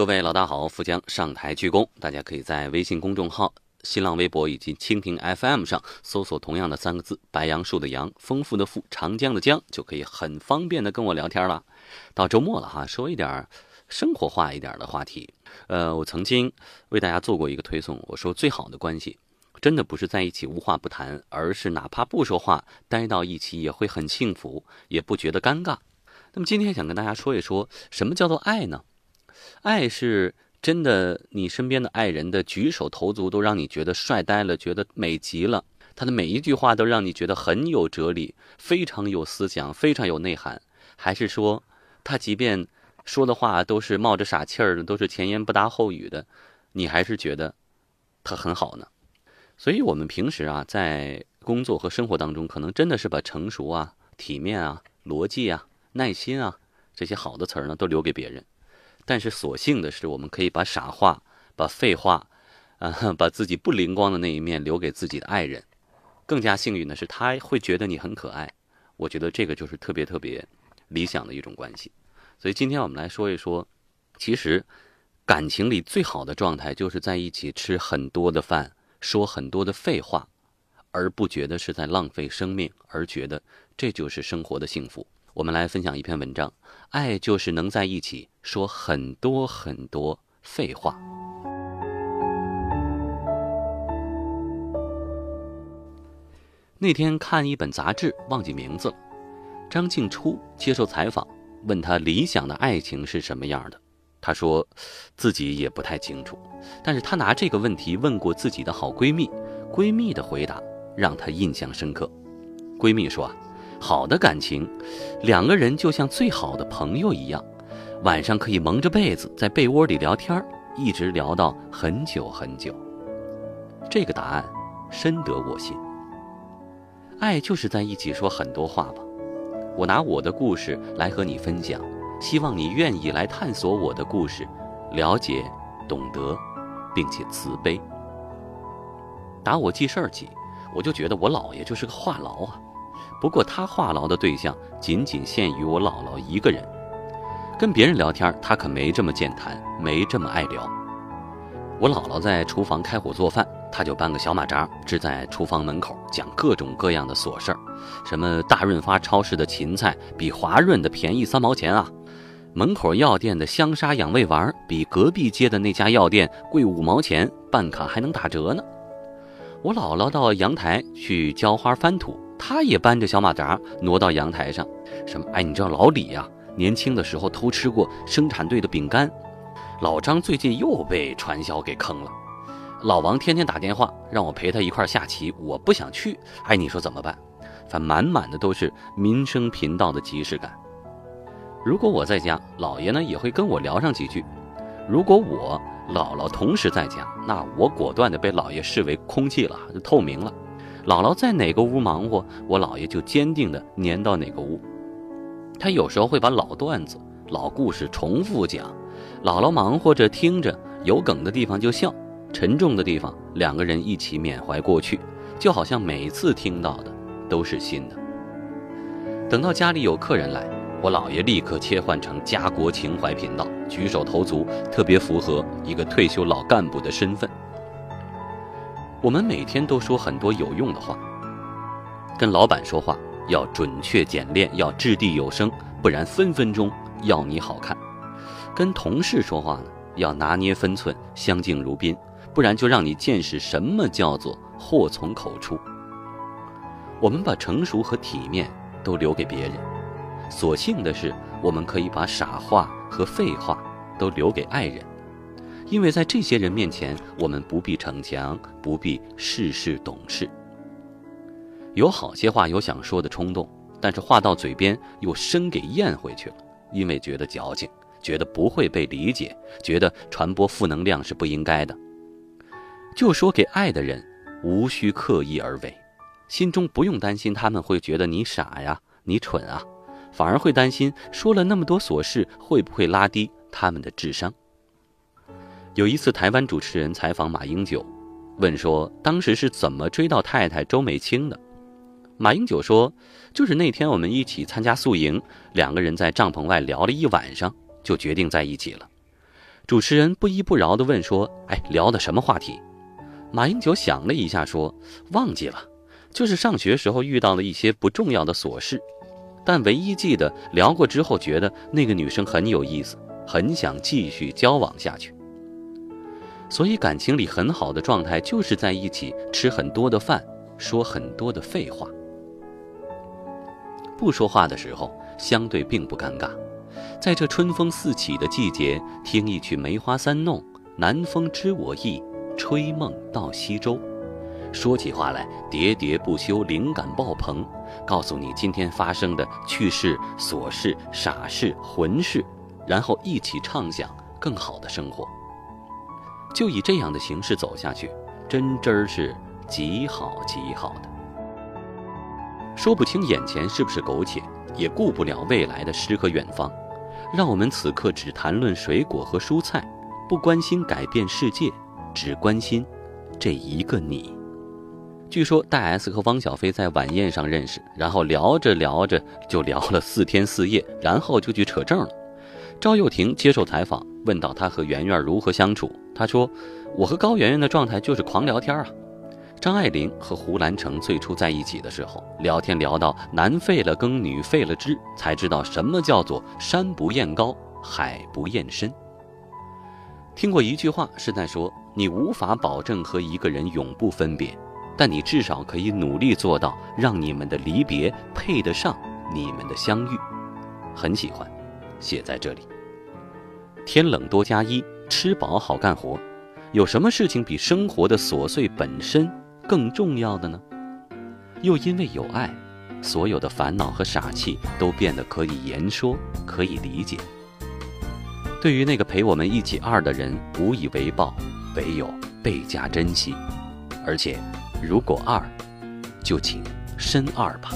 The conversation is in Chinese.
各位老大好，富江上台鞠躬。大家可以在微信公众号、新浪微博以及蜻蜓 FM 上搜索同样的三个字“白杨树的杨，丰富的富，长江的江”，就可以很方便的跟我聊天了。到周末了哈，说一点生活化一点的话题。呃，我曾经为大家做过一个推送，我说最好的关系，真的不是在一起无话不谈，而是哪怕不说话，待到一起也会很幸福，也不觉得尴尬。那么今天想跟大家说一说，什么叫做爱呢？爱是真的，你身边的爱人的举手投足都让你觉得帅呆了，觉得美极了。他的每一句话都让你觉得很有哲理，非常有思想，非常有内涵。还是说，他即便说的话都是冒着傻气儿的，都是前言不搭后语的，你还是觉得他很好呢？所以，我们平时啊，在工作和生活当中，可能真的是把成熟啊、体面啊、逻辑啊、耐心啊这些好的词儿呢，都留给别人。但是所幸的是，我们可以把傻话、把废话，啊，把自己不灵光的那一面留给自己的爱人。更加幸运的是，他会觉得你很可爱。我觉得这个就是特别特别理想的一种关系。所以今天我们来说一说，其实感情里最好的状态就是在一起吃很多的饭，说很多的废话，而不觉得是在浪费生命，而觉得这就是生活的幸福。我们来分享一篇文章，爱就是能在一起说很多很多废话。那天看一本杂志，忘记名字了。张静初接受采访，问他理想的爱情是什么样的，他说自己也不太清楚，但是他拿这个问题问过自己的好闺蜜，闺蜜的回答让他印象深刻。闺蜜说啊。好的感情，两个人就像最好的朋友一样，晚上可以蒙着被子在被窝里聊天，一直聊到很久很久。这个答案深得我心。爱就是在一起说很多话吧。我拿我的故事来和你分享，希望你愿意来探索我的故事，了解、懂得，并且慈悲。打我记事儿起，我就觉得我姥爷就是个话痨啊。不过他话痨的对象仅仅限于我姥姥一个人，跟别人聊天他可没这么健谈，没这么爱聊。我姥姥在厨房开火做饭，他就搬个小马扎支在厨房门口讲各种各样的琐事儿，什么大润发超市的芹菜比华润的便宜三毛钱啊，门口药店的香砂养胃丸比隔壁街的那家药店贵五毛钱，办卡还能打折呢。我姥姥到阳台去浇花翻土。他也搬着小马扎挪到阳台上，什么？哎，你知道老李呀，年轻的时候偷吃过生产队的饼干，老张最近又被传销给坑了，老王天天打电话让我陪他一块下棋，我不想去。哎，你说怎么办？反满满的都是民生频道的即视感。如果我在家，姥爷呢也会跟我聊上几句；如果我姥姥同时在家，那我果断的被姥爷视为空气了，就透明了。姥姥在哪个屋忙活，我姥爷就坚定地粘到哪个屋。他有时候会把老段子、老故事重复讲，姥姥忙活着听着，有梗的地方就笑，沉重的地方两个人一起缅怀过去，就好像每次听到的都是新的。等到家里有客人来，我姥爷立刻切换成家国情怀频道，举手投足特别符合一个退休老干部的身份。我们每天都说很多有用的话。跟老板说话要准确简练，要掷地有声，不然分分钟要你好看。跟同事说话呢，要拿捏分寸，相敬如宾，不然就让你见识什么叫做祸从口出。我们把成熟和体面都留给别人，所幸的是，我们可以把傻话和废话都留给爱人。因为在这些人面前，我们不必逞强，不必事事懂事。有好些话有想说的冲动，但是话到嘴边又生给咽回去了，因为觉得矫情，觉得不会被理解，觉得传播负能量是不应该的。就说给爱的人，无需刻意而为，心中不用担心他们会觉得你傻呀，你蠢啊，反而会担心说了那么多琐事会不会拉低他们的智商。有一次，台湾主持人采访马英九，问说当时是怎么追到太太周美青的。马英九说，就是那天我们一起参加宿营，两个人在帐篷外聊了一晚上，就决定在一起了。主持人不依不饶地问说：“哎，聊的什么话题？”马英九想了一下说：“忘记了，就是上学时候遇到了一些不重要的琐事，但唯一记得聊过之后觉得那个女生很有意思，很想继续交往下去。所以感情里很好的状态就是在一起吃很多的饭，说很多的废话。不说话的时候相对并不尴尬。”在这春风四起的季节，听一曲《梅花三弄》，南风知我意，吹梦到西洲。说起话来喋喋不休，灵感爆棚，告诉你今天发生的趣事、琐事、傻事、混事，然后一起畅想更好的生活。就以这样的形式走下去，真真儿是极好极好的。说不清眼前是不是苟且，也顾不了未来的诗和远方。让我们此刻只谈论水果和蔬菜，不关心改变世界，只关心这一个你。据说戴 S 和汪小菲在晚宴上认识，然后聊着聊着就聊了四天四夜，然后就去扯证了。赵又廷接受采访，问到他和圆圆如何相处，他说：“我和高圆圆的状态就是狂聊天啊。”张爱玲和胡兰成最初在一起的时候，聊天聊到男废了耕，女废了织，才知道什么叫做山不厌高，海不厌深。听过一句话，是在说你无法保证和一个人永不分别，但你至少可以努力做到让你们的离别配得上你们的相遇。很喜欢，写在这里。天冷多加衣，吃饱好干活。有什么事情比生活的琐碎本身？更重要的呢，又因为有爱，所有的烦恼和傻气都变得可以言说，可以理解。对于那个陪我们一起二的人，无以为报，唯有倍加珍惜。而且，如果二，就请深二吧。